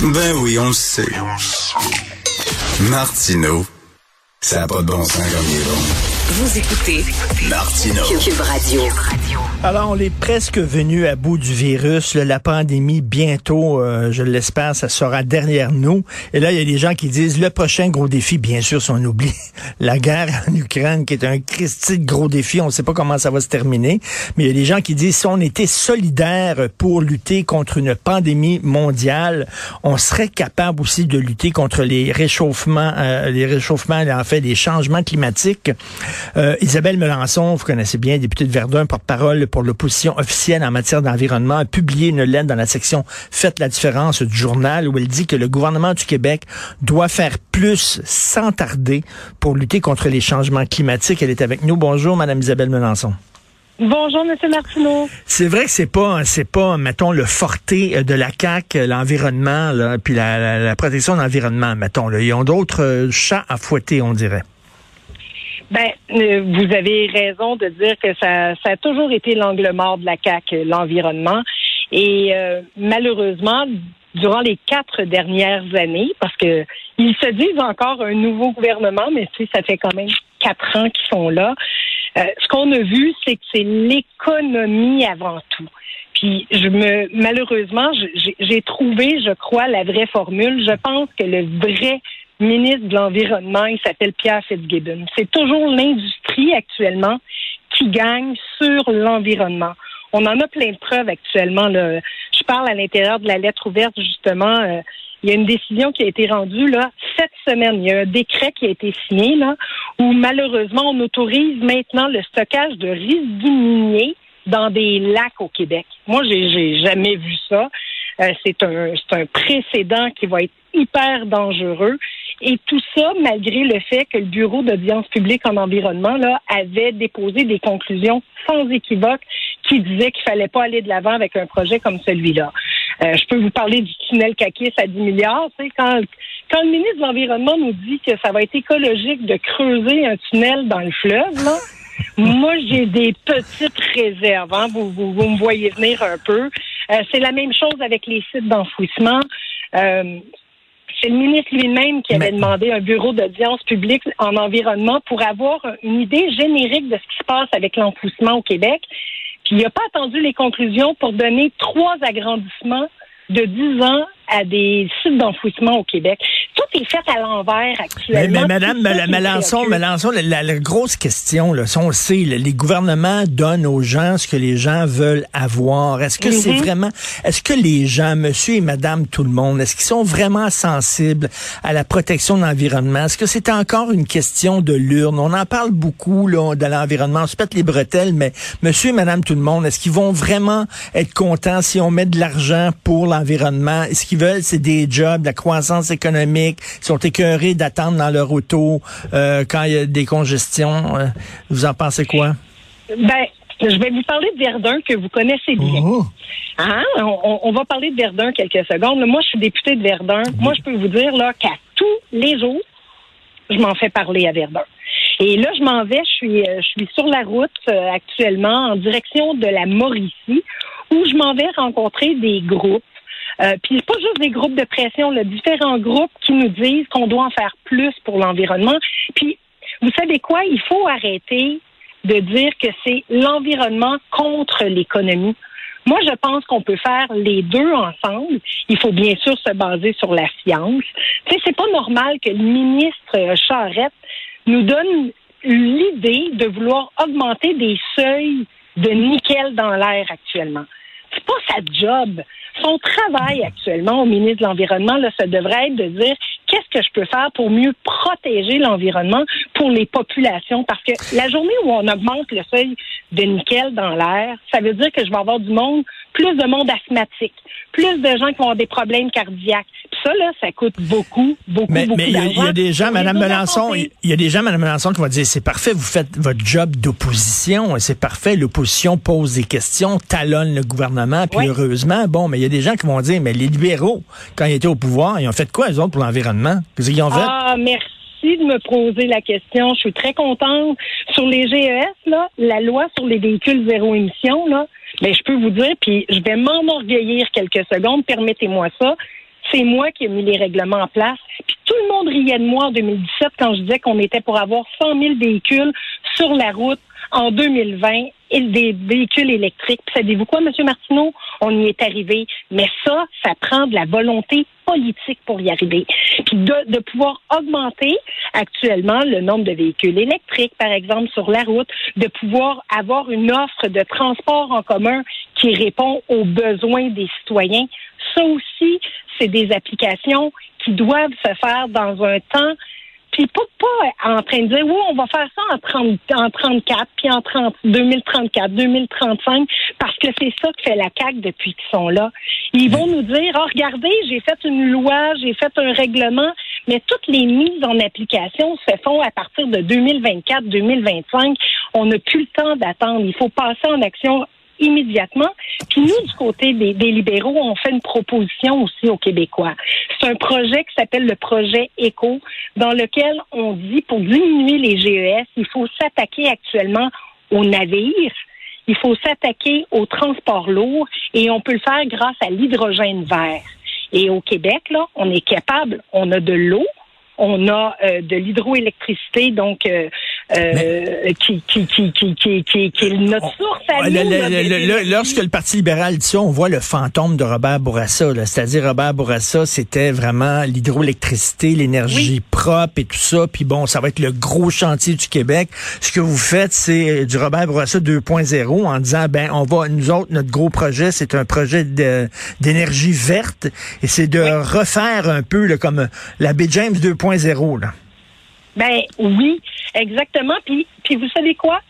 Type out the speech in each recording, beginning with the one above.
Ben oui, on le sait. Martineau, ça n'a pas de bon sens comme il est bon. Vous écoutez Martineau. Cube Radio. Alors, on est presque venu à bout du virus. la pandémie, bientôt, euh, je l'espère, ça sera derrière nous. Et là, il y a des gens qui disent, le prochain gros défi, bien sûr, si on oublie la guerre en Ukraine, qui est un Christi de gros défi, on ne sait pas comment ça va se terminer. Mais il y a des gens qui disent, si on était solidaires pour lutter contre une pandémie mondiale, on serait capable aussi de lutter contre les réchauffements, euh, les réchauffements, en fait, les changements climatiques. Euh, Isabelle Melançon, vous connaissez bien, députée de Verdun, porte-parole pour l'opposition officielle en matière d'environnement, a publié une lettre dans la section Faites la différence du journal où elle dit que le gouvernement du Québec doit faire plus sans tarder pour lutter contre les changements climatiques. Elle est avec nous. Bonjour, Madame Isabelle Melançon. Bonjour, Monsieur Martineau. C'est vrai que c'est pas, c'est pas, mettons, le forté de la CAC, l'environnement, là, puis la, la- la protection de l'environnement, mettons. Là. Ils ont d'autres euh, chats à fouetter, on dirait. Ben, euh, vous avez raison de dire que ça, ça a toujours été l'angle mort de la CAC, euh, l'environnement. Et euh, malheureusement, durant les quatre dernières années, parce que ils se disent encore un nouveau gouvernement, mais tu sais, ça fait quand même quatre ans qu'ils sont là. euh, ce qu'on a vu, c'est que c'est l'économie avant tout. Puis je me malheureusement, j'ai trouvé, je crois, la vraie formule. Je pense que le vrai ministre de l'Environnement, il s'appelle Pierre Fitzgibbon. C'est toujours l'industrie actuellement qui gagne sur l'environnement. On en a plein de preuves actuellement. Là. Je parle à l'intérieur de la lettre ouverte, justement. euh, il y a une décision qui a été rendue là cette semaine. Il y a un décret qui a été signé là où malheureusement on autorise maintenant le stockage de résidus miniers dans des lacs au Québec. Moi, j'ai jamais vu ça. Euh, c'est un un précédent qui va être hyper dangereux. Et tout ça, malgré le fait que le Bureau d'audience publique en environnement là, avait déposé des conclusions sans équivoque qui disaient qu'il fallait pas aller de l'avant avec un projet comme celui-là. Euh, je peux vous parler du tunnel Kakis à 10 milliards. Tu sais, quand, quand le ministre de l'Environnement nous dit que ça va être écologique de creuser un tunnel dans le fleuve, là, moi, j'ai des petites réserves. Hein. Vous, vous, vous me voyez venir un peu. Euh, c'est la même chose avec les sites d'enfouissement. Euh, c'est le ministre lui-même qui avait Mais- demandé un bureau d'audience publique en environnement pour avoir une idée générique de ce qui se passe avec l'enfouissement au Québec. Puis il n'a pas attendu les conclusions pour donner trois agrandissements de 10 ans à des sites d'enfouissement au Québec. Tout est fait à l'envers Mais, actuellement. mais Madame Mel- c'est Melançon, la, la- la grosse question, là, on le sait, là, les gouvernements donnent aux gens ce que les gens veulent avoir. Est-ce que c'est Mhm. vraiment, est-ce que les gens, monsieur et madame tout le monde, est-ce qu'ils sont vraiment sensibles à la protection de l'environnement? Est-ce que c'est encore une question de l'urne? On en parle beaucoup, là, de l'environnement. On se pète les bretelles, mais monsieur et madame tout le monde, est-ce qu'ils vont vraiment être contents si on met de l'argent pour l'environnement? Ce qu'ils veulent, c'est des jobs, de la croissance économique. Sont écœurés d'attendre dans leur auto euh, quand il y a des congestions. Euh, vous en pensez quoi? Ben, je vais vous parler de Verdun que vous connaissez bien. Oh. Hein? On, on va parler de Verdun quelques secondes. Moi, je suis députée de Verdun. Moi, je peux vous dire là qu'à tous les jours, je m'en fais parler à Verdun. Et là, je m'en vais. Je suis, euh, je suis sur la route euh, actuellement en direction de la Mauricie, où je m'en vais rencontrer des groupes. Euh, puis pas juste des groupes de pression, là, différents groupes qui nous disent qu'on doit en faire plus pour l'environnement. Puis, vous savez quoi? Il faut arrêter de dire que c'est l'environnement contre l'économie. Moi, je pense qu'on peut faire les deux ensemble. Il faut bien sûr se baser sur la science. Tu sais, c'est pas normal que le ministre Charette nous donne l'idée de vouloir augmenter des seuils de nickel dans l'air actuellement. C'est pas sa job. Son travail actuellement au ministre de l'Environnement, là, ça devrait être de dire qu'est-ce que je peux faire pour mieux protéger l'environnement pour les populations. Parce que la journée où on augmente le seuil de nickel dans l'air, ça veut dire que je vais avoir du monde, plus de monde asthmatique, plus de gens qui vont avoir des problèmes cardiaques. Ça, là, ça coûte beaucoup, beaucoup, mais, beaucoup mais il y, a- il y a des gens, Madame Melançon, il y a des gens, Madame Melançon, qui vont dire c'est parfait, vous faites votre job d'opposition, c'est parfait, l'opposition pose des questions, talonne le gouvernement, puis Oui. heureusement, bon, mais il y a des gens qui vont dire, mais les libéraux, quand ils étaient au pouvoir, ils ont fait quoi, eux autres, pour l'environnement? Qu'est-ce qu'ils ont fait? Ah, merci de me poser la question. Je suis très contente. Sur les GES, là, la loi sur les véhicules zéro émission, là, ben, je peux vous dire, puis je vais m'enorgueillir quelques secondes, permettez-moi ça. C'est moi qui ai mis les règlements en place. Puis tout le monde riait de moi en 2017 quand je disais qu'on était pour avoir 100 000 véhicules sur la route en 2020 et des véhicules électriques. Puis savez-vous quoi, M. Martineau? On y est arrivé. Mais ça, ça prend de la volonté politique pour y arriver. Puis de, de pouvoir augmenter actuellement le nombre de véhicules électriques, par exemple, sur la route, de pouvoir avoir une offre de transport en commun qui répond aux besoins des citoyens. Ça aussi, c'est des applications qui doivent se faire dans un temps puis pas, pas en train de dire, oui, on va faire ça en, 30, en 34, puis en 30, 2034, 2035, parce que c'est ça que fait la CAQ depuis qu'ils sont là. Ils vont nous dire, oh, regardez, j'ai fait une loi, j'ai fait un règlement, mais toutes les mises en application se font à partir de 2024, 2025. On n'a plus le temps d'attendre. Il faut passer en action immédiatement. Puis nous, du côté des, libéraux, on fait une proposition aussi aux Québécois. C'est un projet qui s'appelle le projet ECO, dans lequel on dit pour diminuer les GES, il faut s'attaquer actuellement aux navires. Il faut s'attaquer au transport lourd et on peut le faire grâce à l'hydrogène vert. Et au Québec, là, on est capable, on a de l'eau, on a euh, de l'hydroélectricité, donc euh, euh, qui, qui, qui, qui, qui, qui, qui est notre source à nous. le- le- lorsque le Parti libéral dit ça, on voit le fantôme de Robert Bourassa. C'est-à-dire, Robert Bourassa, c'était vraiment l'hydroélectricité, l'énergie propre et tout ça. Puis bon, ça va être le gros chantier du Québec. Ce que vous faites, c'est du Robert Bourassa 2.0 en disant, ben, on va, nous autres, notre gros projet, c'est un projet d'énergie verte. Et c'est de refaire un peu là, comme la Baie James 2.0. Là. Ben oui, exactement. Puis, puis vous savez quoi?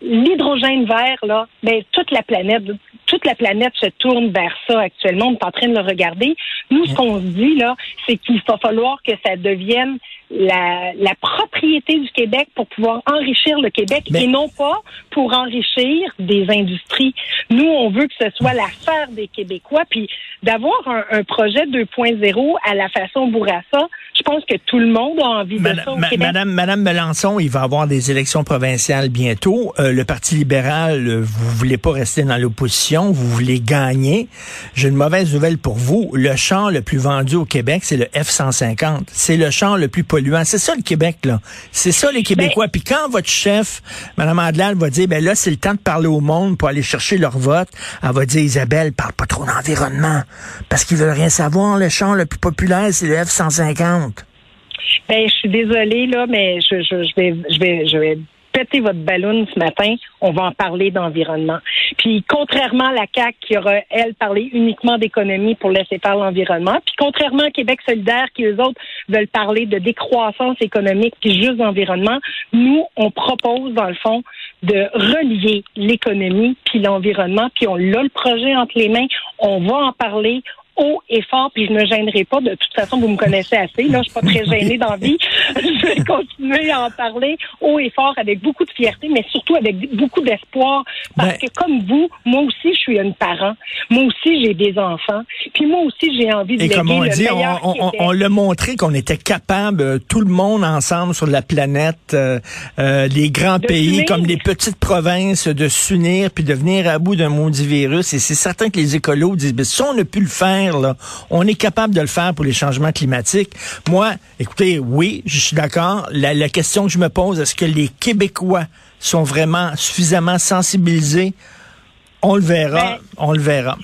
L'hydrogène vert, là, ben, toute la planète, toute la planète se tourne vers ça actuellement. On est en train de le regarder. Nous, ce qu'on se dit, là, c'est qu'il va falloir que ça devienne la, la propriété du Québec pour pouvoir enrichir le Québec Mais- et non pas pour enrichir des industries. Nous, on veut que ce soit l'affaire des Québécois, puis d'avoir un, un projet 2.0 à la façon Bourassa, je pense que tout le monde a envie de ça au Québec. Madame, Madame Melançon, il va avoir des élections provinciales bientôt. Euh, le Parti libéral, euh, vous voulez pas rester dans l'opposition, vous voulez gagner. J'ai une mauvaise nouvelle pour vous. Le char le plus vendu au Québec, c'est le F-150. C'est le char le plus polluant. C'est ça le Québec, là. C'est ça les Québécois. Puis quand votre chef, Madame Adlal, va dire, ben là, c'est le temps de parler au monde pour aller chercher leur vote, elle va dire, Isabelle, parle pas trop d'environnement. Parce qu'ils veulent rien savoir. Le char le plus populaire, c'est le F-150. Ben, je suis désolée, là, mais je, je, je vais, je vais, je vais péter votre ballon ce matin. On va en parler d'environnement. Puis, contrairement à la CAQ qui aura, elle, parlé uniquement d'économie pour laisser faire l'environnement, puis contrairement à Québec solidaire qui, eux autres, veulent parler de décroissance économique puis juste d'environnement, nous, on propose, dans le fond, de relier l'économie puis l'environnement, puis on a le projet entre les mains. On va en parler haut et fort, puis je ne me gênerai pas. De toute façon, vous me connaissez assez. Là, je suis pas très gênée dans la vie. Je vais continuer à en parler haut et fort avec beaucoup de fierté, mais surtout avec beaucoup d'espoir. Parce Ben- que comme vous, moi aussi, je suis une parent. Moi aussi, j'ai des enfants. Puis moi aussi, j'ai envie de Et comme on le dit, on, on, on, l'a montré qu'on était capable, euh, tout le monde ensemble sur la planète, euh, euh, les grands De pays comme les petites provinces, de s'unir puis de venir à bout d'un maudit virus. Et c'est certain que les écolos disent, ben, si on a pu le faire, là, on est capable de le faire pour les changements climatiques. Moi, écoutez, oui, je suis d'accord. La, la question que je me pose, est-ce que les Québécois sont vraiment suffisamment sensibilisés? On le verra. Ben, on le verra.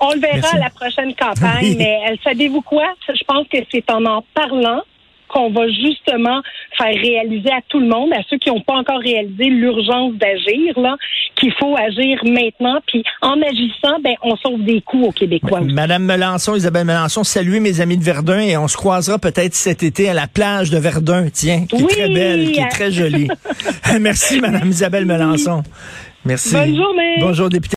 On le verra Merci. à la prochaine campagne, Oui. mais euh, savez-vous quoi? Je pense que c'est en en parlant qu'on va justement faire réaliser à tout le monde, à ceux qui n'ont pas encore réalisé l'urgence d'agir, là, qu'il faut agir maintenant. Puis en agissant, ben, on sauve des coûts aux Québécois. Madame Melançon, Isabelle Melançon, saluez mes amis de Verdun et on se croisera peut-être cet été à la plage de Verdun, tiens, qui est très belle, qui est très jolie. Merci, Madame Isabelle Melançon. Merci. Bonne journée. Bonjour, député.